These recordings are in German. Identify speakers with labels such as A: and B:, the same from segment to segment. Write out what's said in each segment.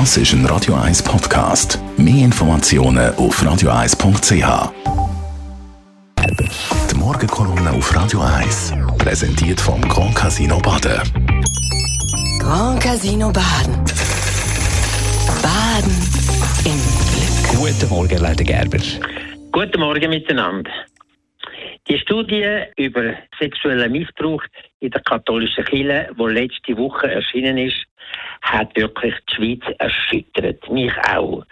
A: Das ist ein Radio 1 Podcast. Mehr Informationen auf radio1.ch. Die Morgenkolumne auf Radio 1 präsentiert vom Grand Casino Baden.
B: Grand Casino Baden. Baden im Glück.
C: Guten Morgen, Leute Gerber.
D: Guten Morgen miteinander. Die Studie über sexuellen Missbrauch in der katholischen Kirche, die letzte Woche erschienen ist, hat wirklich die Schweiz erschüttert. Mich auch.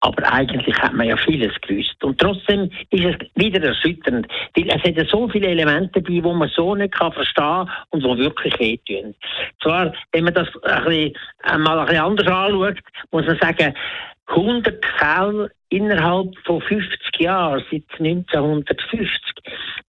D: Aber eigentlich hat man ja vieles gewusst. Und trotzdem ist es wieder erschütternd. Weil es hat so viele Elemente dabei, die man so nicht kann verstehen und die wirklich wehtun. Zwar, wenn man das ein bisschen, mal ein bisschen anders anschaut, muss man sagen, 100 Fälle innerhalb von 50 Jahren, seit 1950.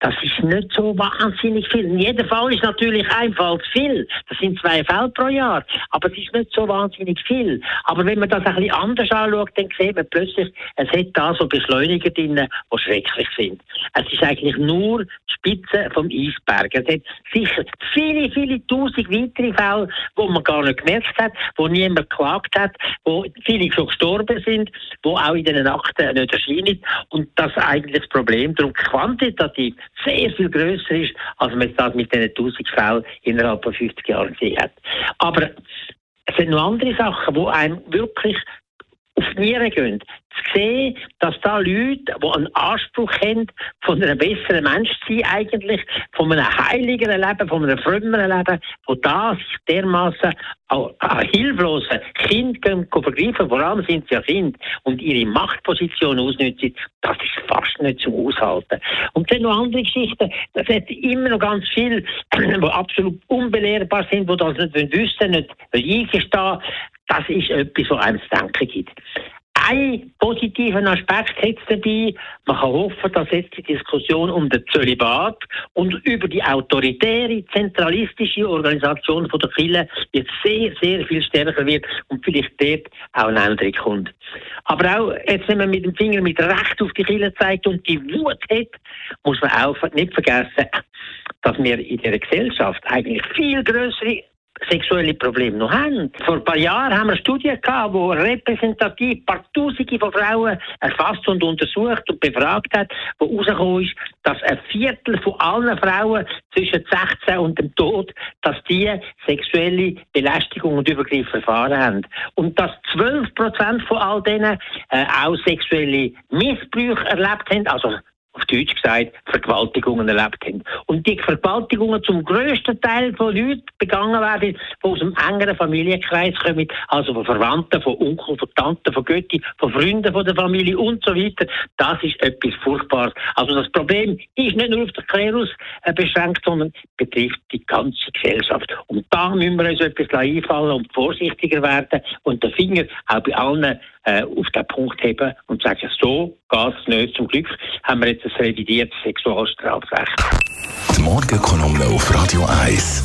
D: Das ist nicht so wahnsinnig viel. In jedem Fall ist natürlich ein Fall zu viel. Das sind zwei Fälle pro Jahr. Aber es ist nicht so wahnsinnig viel. Aber wenn man das ein bisschen anders anschaut, dann sieht man plötzlich, es hat da so Beschleuniger drin, die schrecklich sind. Es ist eigentlich nur die Spitze vom Eisberg. Es hat sicher viele, viele tausend weitere Fälle, wo man gar nicht gemerkt hat, wo niemand geklagt hat, wo viele schon gestorben sind, wo auch in den Akten nicht erscheinen und das eigentlich das Problem darum quantitativ sehr viel größer ist, als man das mit diesen 1000 Fällen innerhalb von 50 Jahren gesehen hat. Aber es sind noch andere Sachen, die einem wirklich auf die Nieren gehen. Zu sehen, dass da Leute, die einen Anspruch haben, von einem besseren Mensch zu sein, eigentlich, von einem heiligeren Leben, von einem frömmeren Leben, wo da sich dermaßen an hilflosen Kind vergreifen, vor allem sind sie ja Kind, und ihre Machtposition ausnutzen, das ist fast nicht zum Aushalten. Und dann noch andere Geschichten, das hat immer noch ganz viel, die absolut unbelehrbar sind, die das nicht wissen, nicht eingestehen, das ist etwas, was einem zu denken gibt. Ein positiven Aspekt hat dabei. Man kann hoffen, dass jetzt die Diskussion um den Zölibat und über die autoritäre, zentralistische Organisation von der Kirche jetzt sehr, sehr viel stärker wird und vielleicht dort auch eine Änderung kommt. Aber auch jetzt, wenn man mit dem Finger mit Recht auf die Kirche zeigt und die Wut hat, muss man auch nicht vergessen, dass wir in der Gesellschaft eigentlich viel größere sexuelle Probleme noch haben. Vor ein paar Jahren haben wir eine Studie gehabt, die repräsentativ ein paar Tausende von Frauen erfasst und untersucht und befragt hat, wo herausgekommen ist, dass ein Viertel von allen Frauen zwischen 16 und dem Tod, dass die sexuelle Belästigung und Übergriffe erfahren haben. Und dass 12 Prozent von all denen äh, auch sexuelle Missbrüche erlebt haben, also auf Deutsch gesagt, Vergewaltigungen erlebt haben. Und die Vergewaltigungen zum grössten Teil von Leuten begangen werden, die aus einem engeren Familienkreis kommen, also von Verwandten, von Onkeln, von Tanten, von Götti, von Freunden von der Familie und so weiter. Das ist etwas Furchtbares. Also das Problem ist nicht nur auf den Klerus äh, beschränkt, sondern betrifft die ganze Gesellschaft. Und da müssen wir uns etwas einfallen und vorsichtiger werden und den Finger auch bei allen äh, auf den Punkt heben und sagen, so geht es nicht. Zum Glück haben wir jetzt ein revidiertes Sexualstrafrecht.
A: Die Morgenkolumne auf Radio 1.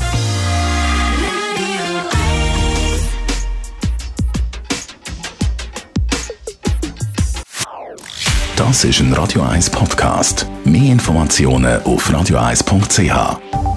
A: Das ist ein Radio 1 Podcast. Mehr Informationen auf radio1.ch.